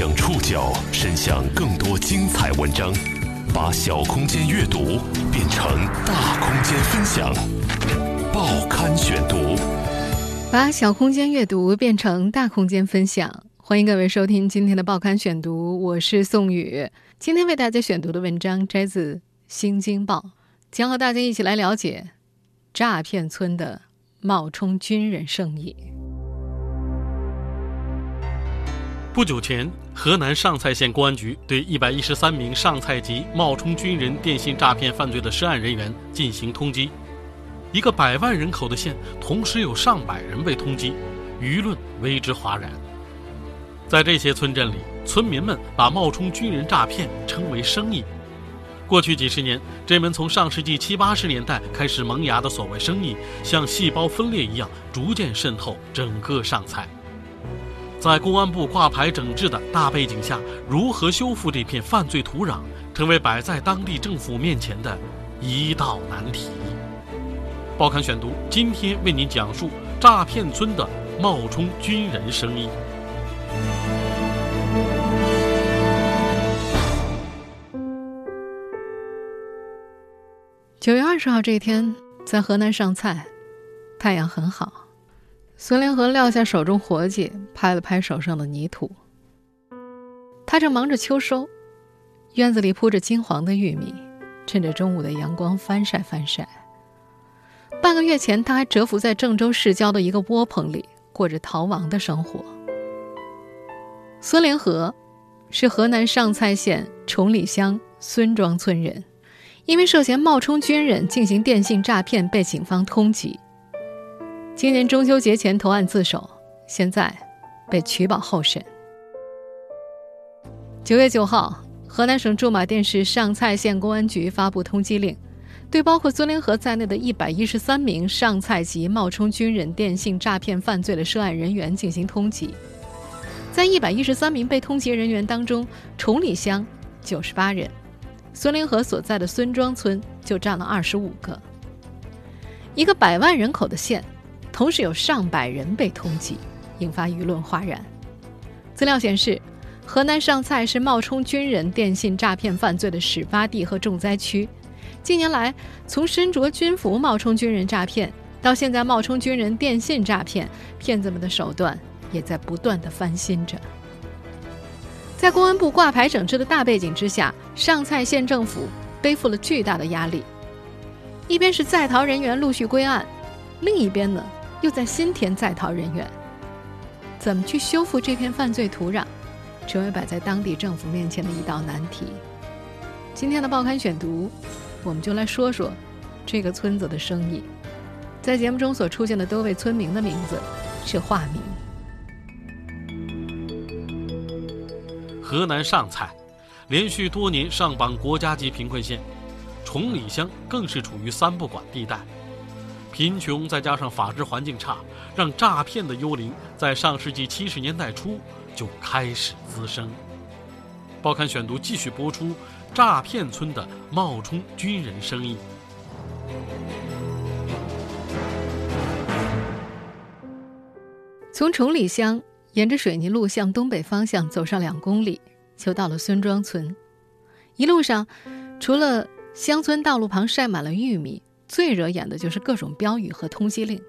将触角伸向更多精彩文章，把小空间阅读变成大空间分享。报刊选读，把小空间阅读变成大空间分享。欢迎各位收听今天的报刊选读，我是宋宇。今天为大家选读的文章摘自《新京报》，将和大家一起来了解诈骗村的冒充军人生意。不久前，河南上蔡县公安局对一百一十三名上蔡籍冒充军人电信诈骗犯罪的涉案人员进行通缉。一个百万人口的县，同时有上百人被通缉，舆论为之哗然。在这些村镇里，村民们把冒充军人诈骗称为生意。过去几十年，这门从上世纪七八十年代开始萌芽的所谓生意，像细胞分裂一样，逐渐渗透整个上蔡。在公安部挂牌整治的大背景下，如何修复这片犯罪土壤，成为摆在当地政府面前的一道难题。报刊选读今天为您讲述诈骗村的冒充军人生意。九月二十号这一天，在河南上蔡，太阳很好。孙连河撂下手中活计，拍了拍手上的泥土。他正忙着秋收，院子里铺着金黄的玉米，趁着中午的阳光翻晒翻晒。半个月前，他还蛰伏在郑州市郊的一个窝棚里，过着逃亡的生活。孙连河是河南上蔡县崇礼乡孙庄村人，因为涉嫌冒充军人进行电信诈骗，被警方通缉。今年中秋节前投案自首，现在被取保候审。九月九号，河南省驻马店市上蔡县公安局发布通缉令，对包括孙连河在内的一百一十三名上蔡籍冒充军人电信诈骗犯罪的涉案人员进行通缉。在一百一十三名被通缉人员当中，崇礼乡九十八人，孙连河所在的孙庄村就占了二十五个。一个百万人口的县。同时有上百人被通缉，引发舆论哗然。资料显示，河南上蔡是冒充军人电信诈骗犯罪的始发地和重灾区。近年来，从身着军服冒充军人诈骗，到现在冒充军人电信诈骗，骗子们的手段也在不断的翻新着。在公安部挂牌整治的大背景之下，上蔡县政府背负了巨大的压力。一边是在逃人员陆续归案，另一边呢？又在新填在逃人员，怎么去修复这片犯罪土壤，成为摆在当地政府面前的一道难题。今天的报刊选读，我们就来说说这个村子的生意。在节目中所出现的多位村民的名字是化名。河南上蔡，连续多年上榜国家级贫困县，崇礼乡更是处于三不管地带。贫穷再加上法治环境差，让诈骗的幽灵在上世纪七十年代初就开始滋生。报刊选读继续播出诈骗村的冒充军人生意。从崇礼乡沿着水泥路向东北方向走上两公里，就到了孙庄村。一路上，除了乡村道路旁晒满了玉米。最惹眼的就是各种标语和通缉令。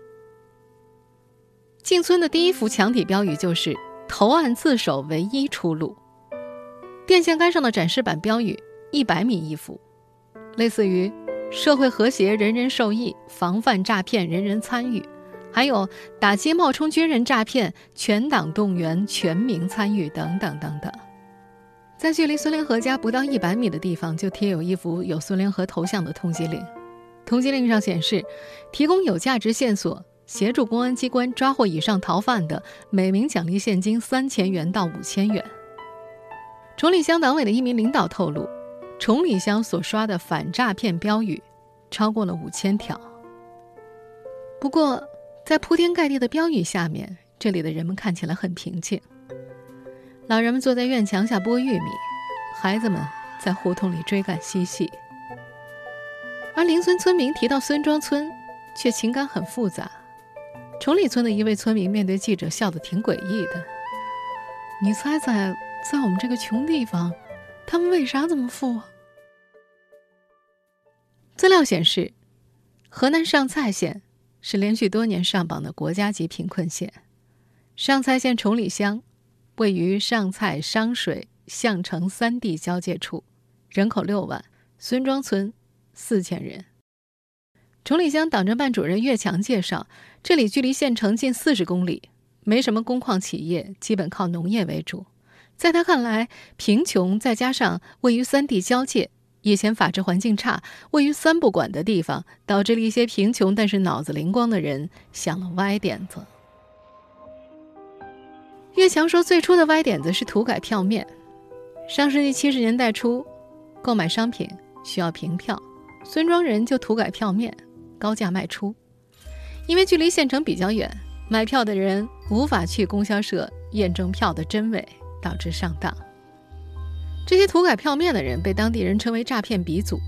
进村的第一幅墙体标语就是“投案自首唯一出路”。电线杆上的展示板标语一百米一幅，类似于“社会和谐，人人受益；防范诈骗，人人参与”，还有“打击冒充军人诈骗，全党动员，全民参与”等等等等。在距离孙连河家不到一百米的地方，就贴有一幅有孙连河头像的通缉令。通缉令上显示，提供有价值线索，协助公安机关抓获以上逃犯的，每名奖励现金三千元到五千元。崇礼乡党委的一名领导透露，崇礼乡所刷的反诈骗标语超过了五千条。不过，在铺天盖地的标语下面，这里的人们看起来很平静。老人们坐在院墙下剥玉米，孩子们在胡同里追赶嬉戏。而邻村村民提到孙庄村，却情感很复杂。崇礼村的一位村民面对记者笑得挺诡异的：“你猜猜，在我们这个穷地方，他们为啥这么富？资料显示，河南上蔡县是连续多年上榜的国家级贫困县。上蔡县崇礼乡位于上蔡、商水、项城三地交界处，人口六万，孙庄村四千人。崇礼乡党政办主任岳强介绍，这里距离县城近四十公里，没什么工矿企业，基本靠农业为主。在他看来，贫穷再加上位于三地交界。以前法治环境差，位于三不管的地方，导致了一些贫穷但是脑子灵光的人想了歪点子。岳强说，最初的歪点子是土改票面。上世纪七十年代初，购买商品需要凭票，孙庄人就土改票面，高价卖出。因为距离县城比较远，买票的人无法去供销社验证票的真伪，导致上当。这些涂改票面的人被当地人称为诈骗鼻祖。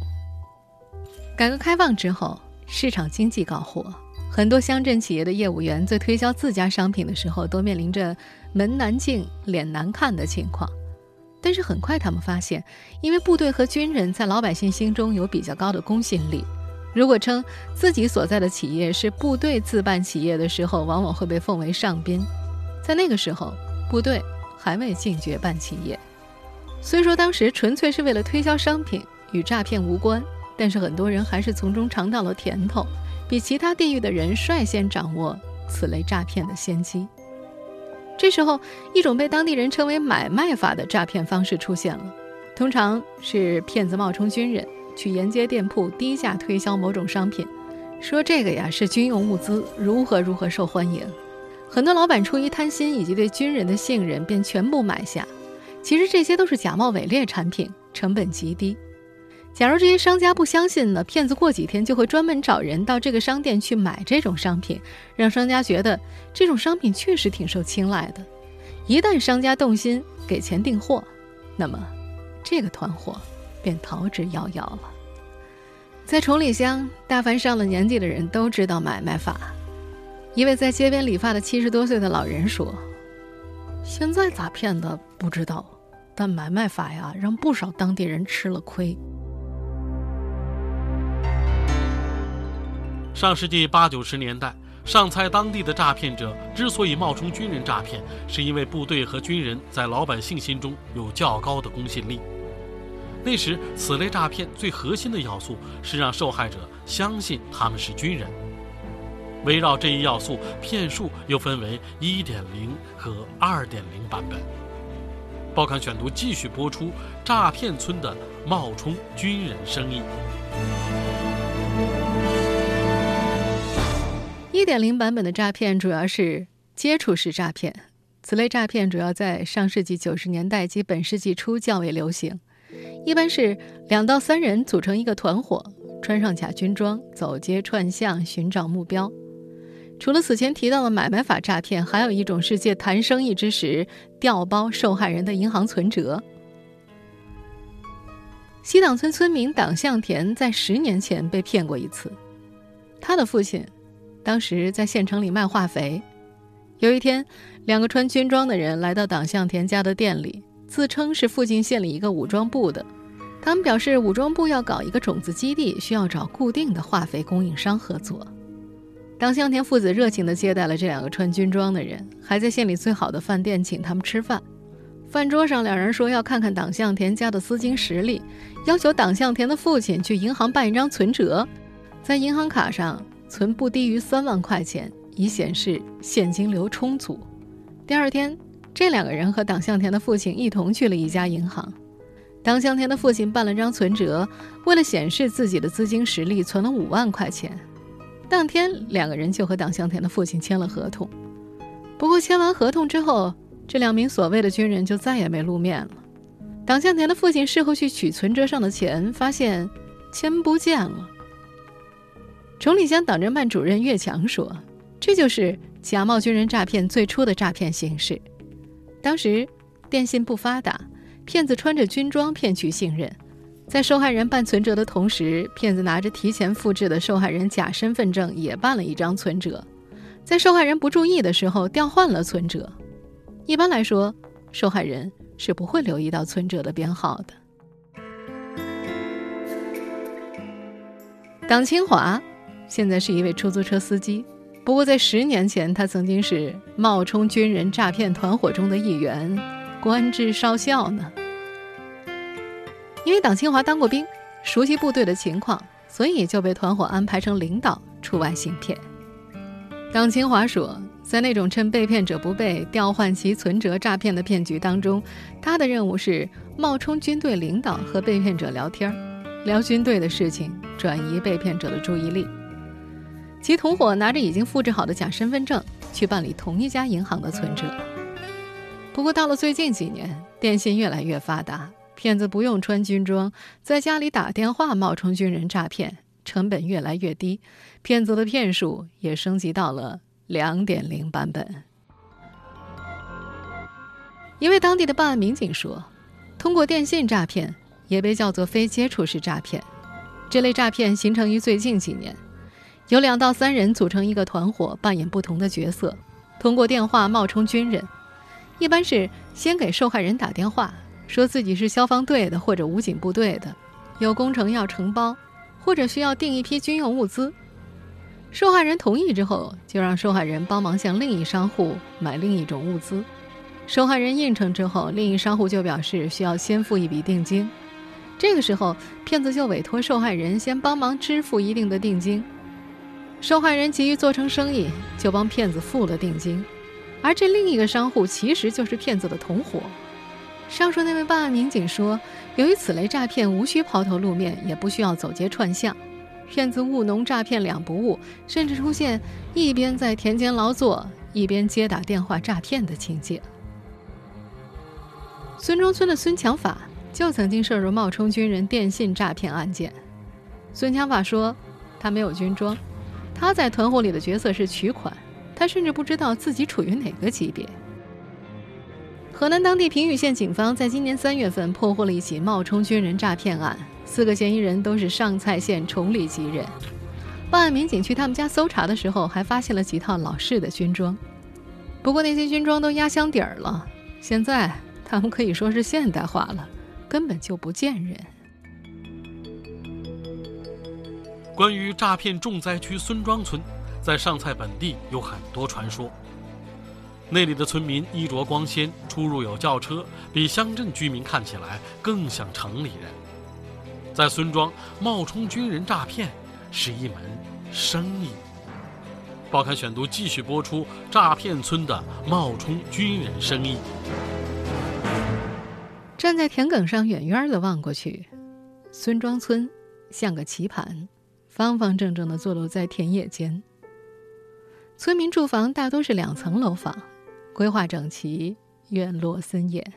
改革开放之后，市场经济搞活，很多乡镇企业的业务员在推销自家商品的时候，都面临着门难进、脸难看的情况。但是很快他们发现，因为部队和军人在老百姓心中有比较高的公信力，如果称自己所在的企业是部队自办企业的时候，往往会被奉为上宾。在那个时候，部队还未禁绝办企业。虽说当时纯粹是为了推销商品，与诈骗无关，但是很多人还是从中尝到了甜头，比其他地域的人率先掌握此类诈骗的先机。这时候，一种被当地人称为“买卖法”的诈骗方式出现了，通常是骗子冒充军人，去沿街店铺低价推销某种商品，说这个呀是军用物资，如何如何受欢迎。很多老板出于贪心以及对军人的信任，便全部买下。其实这些都是假冒伪劣产品，成本极低。假如这些商家不相信呢，骗子过几天就会专门找人到这个商店去买这种商品，让商家觉得这种商品确实挺受青睐的。一旦商家动心给钱订货，那么这个团伙便逃之夭夭了。在崇礼乡，大凡上了年纪的人都知道买卖法。一位在街边理发的七十多岁的老人说：“现在咋骗的不知道。”但买卖法呀，让不少当地人吃了亏。上世纪八九十年代，上蔡当地的诈骗者之所以冒充军人诈骗，是因为部队和军人在老百姓心中有较高的公信力。那时，此类诈骗最核心的要素是让受害者相信他们是军人。围绕这一要素，骗术又分为一点零和二点零版本。报刊选读继续播出：诈骗村的冒充军人生意。一点零版本的诈骗主要是接触式诈骗，此类诈骗主要在上世纪九十年代及本世纪初较为流行。一般是两到三人组成一个团伙，穿上假军装，走街串巷寻找目标。除了此前提到的买卖法诈骗，还有一种是借谈生意之时调包受害人的银行存折。西党村村民党向田在十年前被骗过一次，他的父亲当时在县城里卖化肥。有一天，两个穿军装的人来到党向田家的店里，自称是附近县里一个武装部的。他们表示，武装部要搞一个种子基地，需要找固定的化肥供应商合作。党向田父子热情地接待了这两个穿军装的人，还在县里最好的饭店请他们吃饭。饭桌上，两人说要看看党向田家的资金实力，要求党向田的父亲去银行办一张存折，在银行卡上存不低于三万块钱，以显示现金流充足。第二天，这两个人和党向田的父亲一同去了一家银行。党向田的父亲办了张存折，为了显示自己的资金实力，存了五万块钱。当天，两个人就和党向田的父亲签了合同。不过，签完合同之后，这两名所谓的军人就再也没露面了。党向田的父亲事后去取存折上的钱，发现钱不见了。崇礼乡党政办主任岳强说：“这就是假冒军人诈骗最初的诈骗形式。当时电信不发达，骗子穿着军装骗取信任。”在受害人办存折的同时，骗子拿着提前复制的受害人假身份证也办了一张存折，在受害人不注意的时候调换了存折。一般来说，受害人是不会留意到存折的编号的。党清华现在是一位出租车司机，不过在十年前，他曾经是冒充军人诈骗团伙中的一员，官至少校呢。因为党清华当过兵，熟悉部队的情况，所以就被团伙安排成领导出外行骗。党清华说，在那种趁被骗者不备调换其存折诈骗的骗局当中，他的任务是冒充军队领导和被骗者聊天，聊军队的事情，转移被骗者的注意力。其同伙拿着已经复制好的假身份证去办理同一家银行的存折。不过到了最近几年，电信越来越发达。骗子不用穿军装，在家里打电话冒充军人诈骗，成本越来越低，骗子的骗术也升级到了两点零版本。一位当地的办案民警说：“通过电信诈骗，也被叫做非接触式诈骗。这类诈骗形成于最近几年，有两到三人组成一个团伙，扮演不同的角色，通过电话冒充军人，一般是先给受害人打电话。”说自己是消防队的或者武警部队的，有工程要承包，或者需要订一批军用物资。受害人同意之后，就让受害人帮忙向另一商户买另一种物资。受害人应承之后，另一商户就表示需要先付一笔定金。这个时候，骗子就委托受害人先帮忙支付一定的定金。受害人急于做成生意，就帮骗子付了定金。而这另一个商户其实就是骗子的同伙。上述那位办案民警说：“由于此类诈骗无需抛头露面，也不需要走街串巷，骗子务农诈骗两不误，甚至出现一边在田间劳作，一边接打电话诈骗的情节。”孙庄村的孙强法就曾经涉入冒充军人电信诈骗案件。孙强法说：“他没有军装，他在团伙里的角色是取款，他甚至不知道自己处于哪个级别。”河南当地平舆县警方在今年三月份破获了一起冒充军人诈骗案，四个嫌疑人都是上蔡县崇礼籍人。办案民警去他们家搜查的时候，还发现了几套老式的军装，不过那些军装都压箱底儿了，现在他们可以说是现代化了，根本就不见人。关于诈骗重灾区孙庄村，在上蔡本地有很多传说。那里的村民衣着光鲜，出入有轿车，比乡镇居民看起来更像城里人。在孙庄冒充军人诈骗是一门生意。报刊选读继续播出：诈骗村的冒充军人生意。站在田埂上远远的望过去，孙庄村像个棋盘，方方正正的坐落在田野间。村民住房大多是两层楼房。规划整齐，院落森严。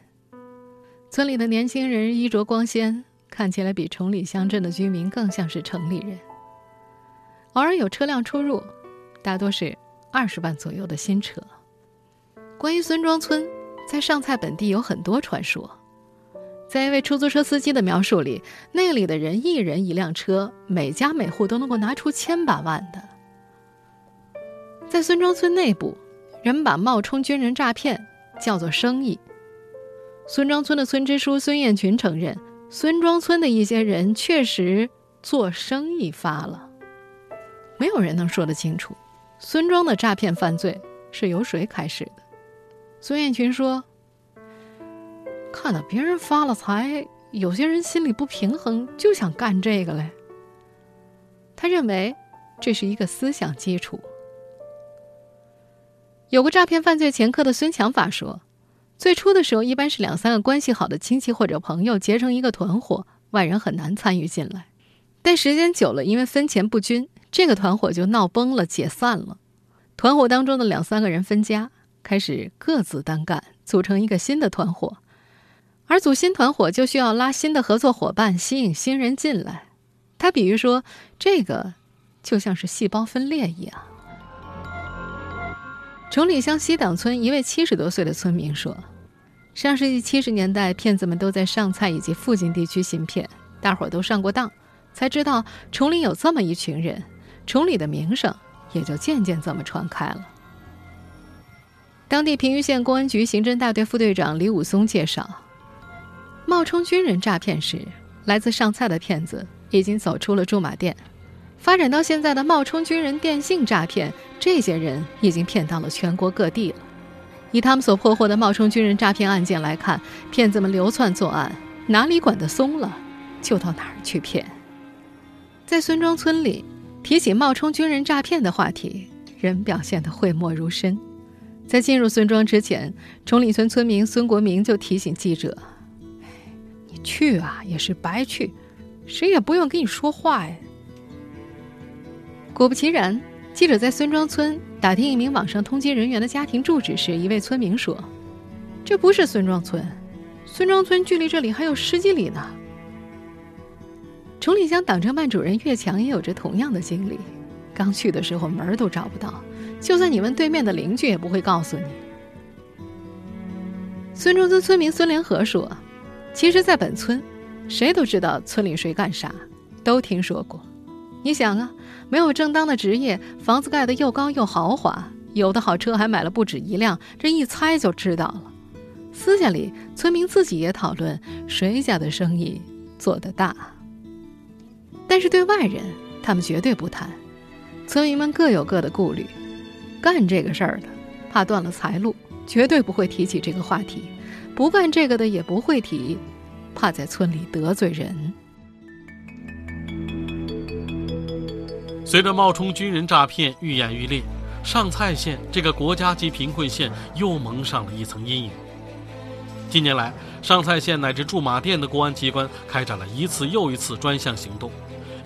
村里的年轻人衣着光鲜，看起来比崇礼乡镇的居民更像是城里人。偶尔有车辆出入，大多是二十万左右的新车。关于孙庄村，在上蔡本地有很多传说。在一位出租车司机的描述里，那里的人一人一辆车，每家每户都能够拿出千把万的。在孙庄村内部。人们把冒充军人诈骗叫做生意。孙庄村的村支书孙艳群承认，孙庄村的一些人确实做生意发了。没有人能说得清楚，孙庄的诈骗犯罪是由谁开始的。孙艳群说：“看到别人发了财，有些人心里不平衡，就想干这个嘞。”他认为这是一个思想基础。有个诈骗犯罪前科的孙强法说：“最初的时候，一般是两三个关系好的亲戚或者朋友结成一个团伙，外人很难参与进来。但时间久了，因为分钱不均，这个团伙就闹崩了，解散了。团伙当中的两三个人分家，开始各自单干，组成一个新的团伙。而组新团伙就需要拉新的合作伙伴，吸引新人进来。他比喻说，这个就像是细胞分裂一样。”崇礼乡西党村一位七十多岁的村民说：“上世纪七十年代，骗子们都在上蔡以及附近地区行骗，大伙儿都上过当，才知道崇礼有这么一群人，崇礼的名声也就渐渐这么传开了。”当地平舆县公安局刑侦大队副队长李武松介绍，冒充军人诈骗时，来自上蔡的骗子已经走出了驻马店，发展到现在的冒充军人电信诈骗，这些人已经骗到了全国各地了。以他们所破获的冒充军人诈骗案件来看，骗子们流窜作案，哪里管得松了，就到哪儿去骗。在孙庄村里，提起冒充军人诈骗的话题，人表现得讳莫如深。在进入孙庄之前，崇礼村村民孙国明就提醒记者：“去啊，也是白去，谁也不用跟你说话呀。”果不其然。记者在孙庄村打听一名网上通缉人员的家庭住址时，一位村民说：“这不是孙庄村，孙庄村距离这里还有十几里呢。”崇礼乡党政办主任岳强也有着同样的经历，刚去的时候门儿都找不到，就算你问对面的邻居，也不会告诉你。孙庄村村民孙连和说：“其实，在本村，谁都知道村里谁干啥，都听说过。你想啊。”没有正当的职业，房子盖得又高又豪华，有的好车还买了不止一辆，这一猜就知道了。私下里，村民自己也讨论谁家的生意做得大。但是对外人，他们绝对不谈。村民们各有各的顾虑，干这个事儿的怕断了财路，绝对不会提起这个话题；不干这个的也不会提，怕在村里得罪人。随着冒充军人诈骗愈演愈烈，上蔡县这个国家级贫困县又蒙上了一层阴影。近年来，上蔡县乃至驻马店的公安机关开展了一次又一次专项行动，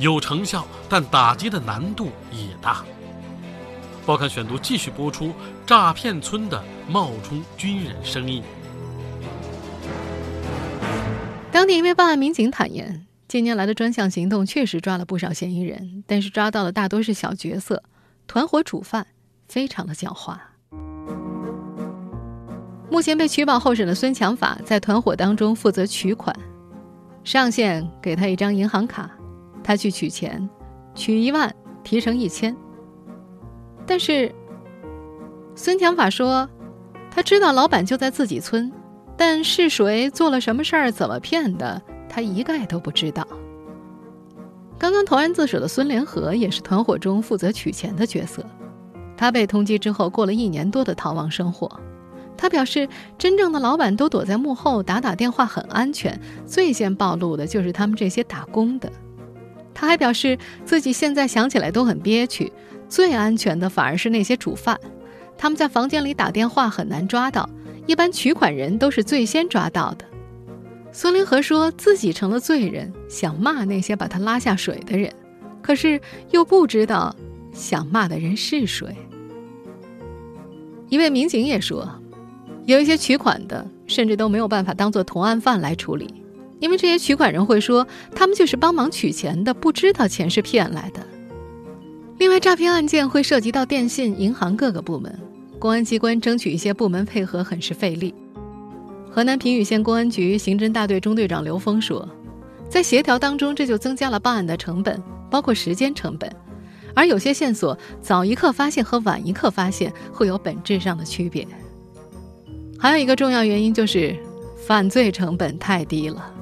有成效，但打击的难度也大。报刊选读继续播出：诈骗村的冒充军人生意。当地一位办案民警坦言。近年来的专项行动确实抓了不少嫌疑人，但是抓到的大多是小角色，团伙主犯非常的狡猾。目前被取保候审的孙强法在团伙当中负责取款，上线给他一张银行卡，他去取钱，取一万提成一千。但是孙强法说，他知道老板就在自己村，但是谁做了什么事儿，怎么骗的？他一概都不知道。刚刚投案自首的孙连和也是团伙中负责取钱的角色。他被通缉之后，过了一年多的逃亡生活。他表示，真正的老板都躲在幕后打打电话，很安全。最先暴露的就是他们这些打工的。他还表示，自己现在想起来都很憋屈。最安全的反而是那些主犯，他们在房间里打电话很难抓到，一般取款人都是最先抓到的。孙林和说自己成了罪人，想骂那些把他拉下水的人，可是又不知道想骂的人是谁。一位民警也说，有一些取款的甚至都没有办法当做同案犯来处理，因为这些取款人会说他们就是帮忙取钱的，不知道钱是骗来的。另外，诈骗案件会涉及到电信、银行各个部门，公安机关争取一些部门配合很是费力。河南平舆县公安局刑侦大队中队长刘峰说：“在协调当中，这就增加了办案的成本，包括时间成本。而有些线索早一刻发现和晚一刻发现会有本质上的区别。还有一个重要原因就是犯罪成本太低了。”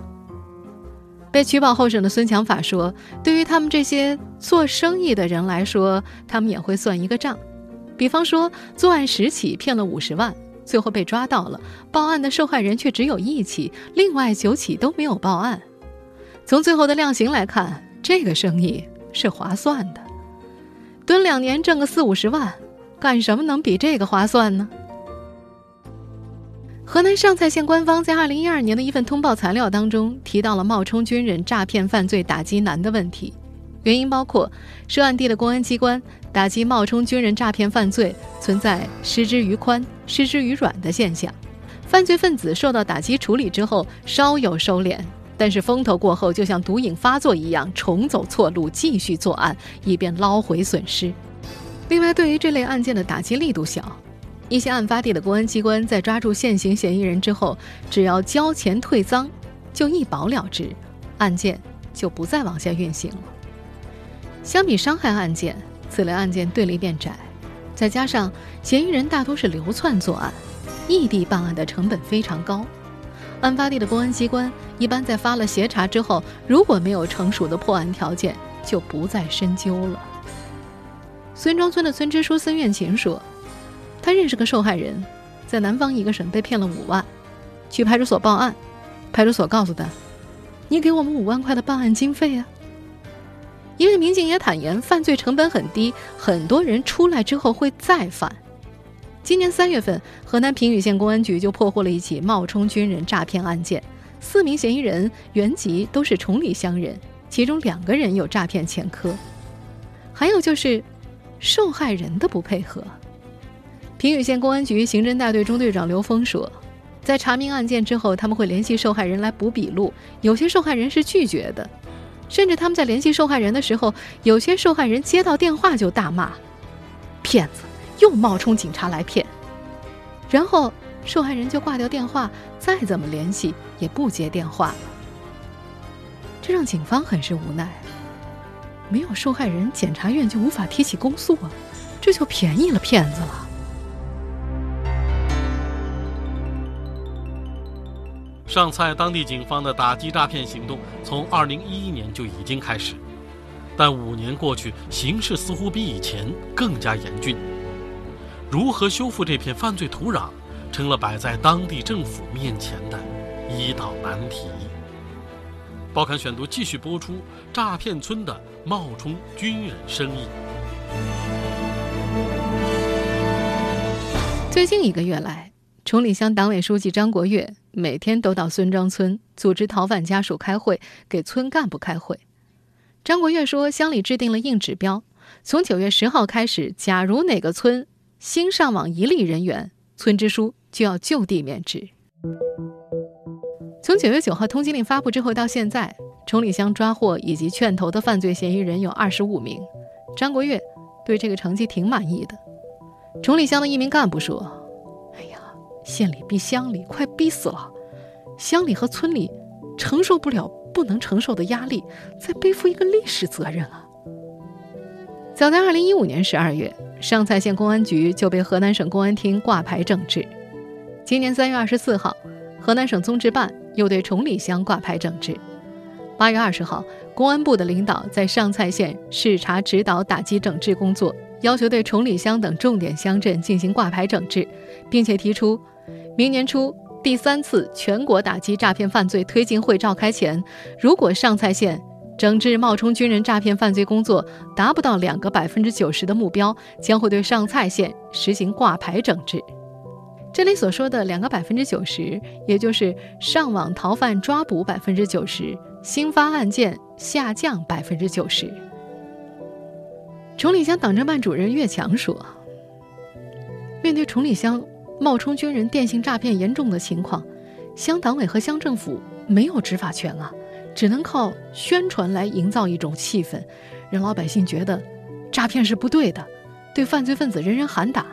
被取保候审的孙强法说：“对于他们这些做生意的人来说，他们也会算一个账，比方说作案十起骗了五十万。”最后被抓到了，报案的受害人却只有一起，另外九起都没有报案。从最后的量刑来看，这个生意是划算的。蹲两年挣个四五十万，干什么能比这个划算呢？河南上蔡县官方在二零一二年的一份通报材料当中提到了冒充军人诈骗犯罪打击难的问题。原因包括涉案地的公安机关打击冒充军人诈骗犯罪存在失之于宽、失之于软的现象，犯罪分子受到打击处理之后稍有收敛，但是风头过后就像毒瘾发作一样重走错路，继续作案，以便捞回损失。另外，对于这类案件的打击力度小，一些案发地的公安机关在抓住现行嫌疑人之后，只要交钱退赃，就一保了之，案件就不再往下运行了。相比伤害案件，此类案件对立面窄，再加上嫌疑人大多是流窜作案，异地办案的成本非常高。案发地的公安机关一般在发了协查之后，如果没有成熟的破案条件，就不再深究了。孙庄村的村支书孙愿琴说：“他认识个受害人，在南方一个省被骗了五万，去派出所报案，派出所告诉他：‘你给我们五万块的办案经费啊。’一位民警也坦言，犯罪成本很低，很多人出来之后会再犯。今年三月份，河南平舆县公安局就破获了一起冒充军人诈骗案件，四名嫌疑人原籍都是崇礼乡人，其中两个人有诈骗前科，还有就是。”受害人的不配合。平舆县公安局刑侦大队中队长刘峰说，在查明案件之后，他们会联系受害人来补笔录，有些受害人是拒绝的，甚至他们在联系受害人的时候，有些受害人接到电话就大骂：“骗子，又冒充警察来骗。”然后受害人就挂掉电话，再怎么联系也不接电话了。这让警方很是无奈。没有受害人，检察院就无法提起公诉啊，这就便宜了骗子了。上蔡当地警方的打击诈骗行动从二零一一年就已经开始，但五年过去，形势似乎比以前更加严峻。如何修复这片犯罪土壤，成了摆在当地政府面前的一道难题。报刊选读继续播出：诈骗村的冒充军人生意。最近一个月来，崇礼乡党委书记张国月每天都到孙庄村组织逃犯家属开会，给村干部开会。张国月说，乡里制定了硬指标，从九月十号开始，假如哪个村新上网一例人员，村支书就要就地免职。从九月九号通缉令发布之后到现在，崇礼乡抓获以及劝投的犯罪嫌疑人有二十五名。张国月对这个成绩挺满意的。崇礼乡的一名干部说：“，县里逼乡里，快逼死了！乡里和村里承受不了不能承受的压力，在背负一个历史责任啊！”早在二零一五年十二月，上蔡县公安局就被河南省公安厅挂牌整治。今年三月二十四号，河南省综治办。又对崇礼乡挂牌整治。八月二十号，公安部的领导在上蔡县视察指导打击整治工作，要求对崇礼乡等重点乡镇进行挂牌整治，并且提出，明年初第三次全国打击诈骗犯罪推进会召开前，如果上蔡县整治冒充军人诈骗犯罪工作达不到两个百分之九十的目标，将会对上蔡县实行挂牌整治。这里所说的两个百分之九十，也就是上网逃犯抓捕百分之九十，新发案件下降百分之九十。崇礼乡党政办主任岳强说：“面对崇礼乡冒充军人电信诈骗严重的情况，乡党委和乡政府没有执法权啊，只能靠宣传来营造一种气氛，让老百姓觉得诈骗是不对的，对犯罪分子人人喊打。”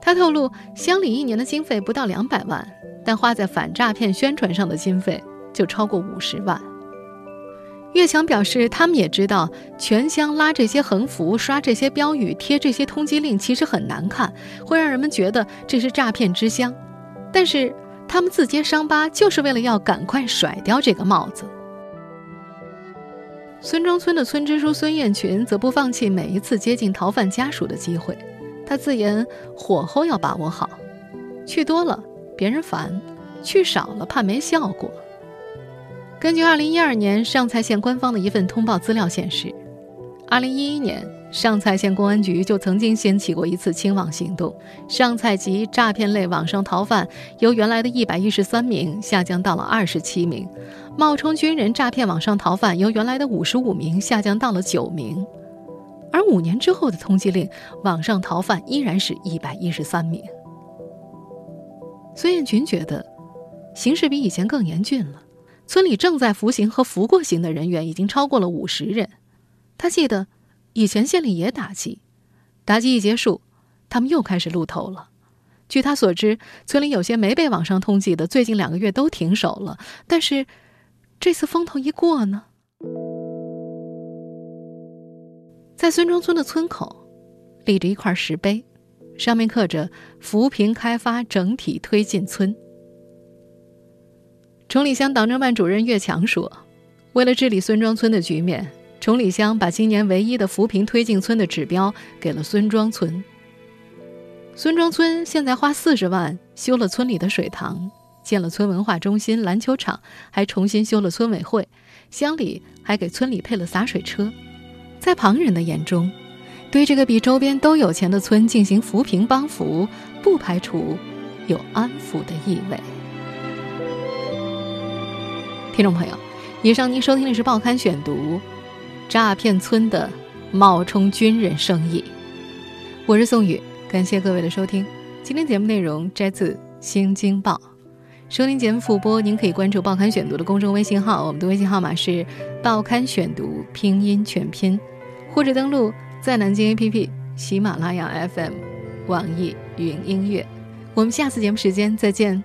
他透露，乡里一年的经费不到两百万，但花在反诈骗宣传上的经费就超过五十万。岳强表示，他们也知道全乡拉这些横幅、刷这些标语、贴这些通缉令，其实很难看，会让人们觉得这是诈骗之乡。但是他们自揭伤疤，就是为了要赶快甩掉这个帽子。孙庄村的村支书孙艳群则不放弃每一次接近逃犯家属的机会。他自言火候要把握好，去多了别人烦，去少了怕没效果。根据2012年上蔡县官方的一份通报资料显示，2011年上蔡县公安局就曾经掀起过一次清网行动，上蔡籍诈骗类网上逃犯由原来的一百一十三名下降到了二十七名，冒充军人诈骗网上逃犯由原来的五十五名下降到了九名。而五年之后的通缉令，网上逃犯依然是一百一十三名。孙艳群觉得，形势比以前更严峻了。村里正在服刑和服过刑的人员已经超过了五十人。他记得，以前县里也打击，打击一结束，他们又开始露头了。据他所知，村里有些没被网上通缉的，最近两个月都停手了。但是，这次风头一过呢？在孙庄村的村口，立着一块石碑，上面刻着“扶贫开发整体推进村”。崇礼乡党政办主任岳强说：“为了治理孙庄村的局面，崇礼乡把今年唯一的扶贫推进村的指标给了孙庄村。孙庄村现在花四十万修了村里的水塘，建了村文化中心、篮球场，还重新修了村委会。乡里还给村里配了洒水车。在旁人的眼中，对这个比周边都有钱的村进行扶贫帮扶，不排除有安抚的意味。”听众朋友，以上您收听的是《报刊选读》，诈骗村的冒充军人生意。我是宋宇，感谢各位的收听。今天节目内容摘自《新京报》，收听节目复播，您可以关注《报刊选读》的公众微信号，我们的微信号码是《报刊选读》拼音全拼，或者登录在南京 APP、喜马拉雅 FM、网易云音乐。我们下次节目时间再见。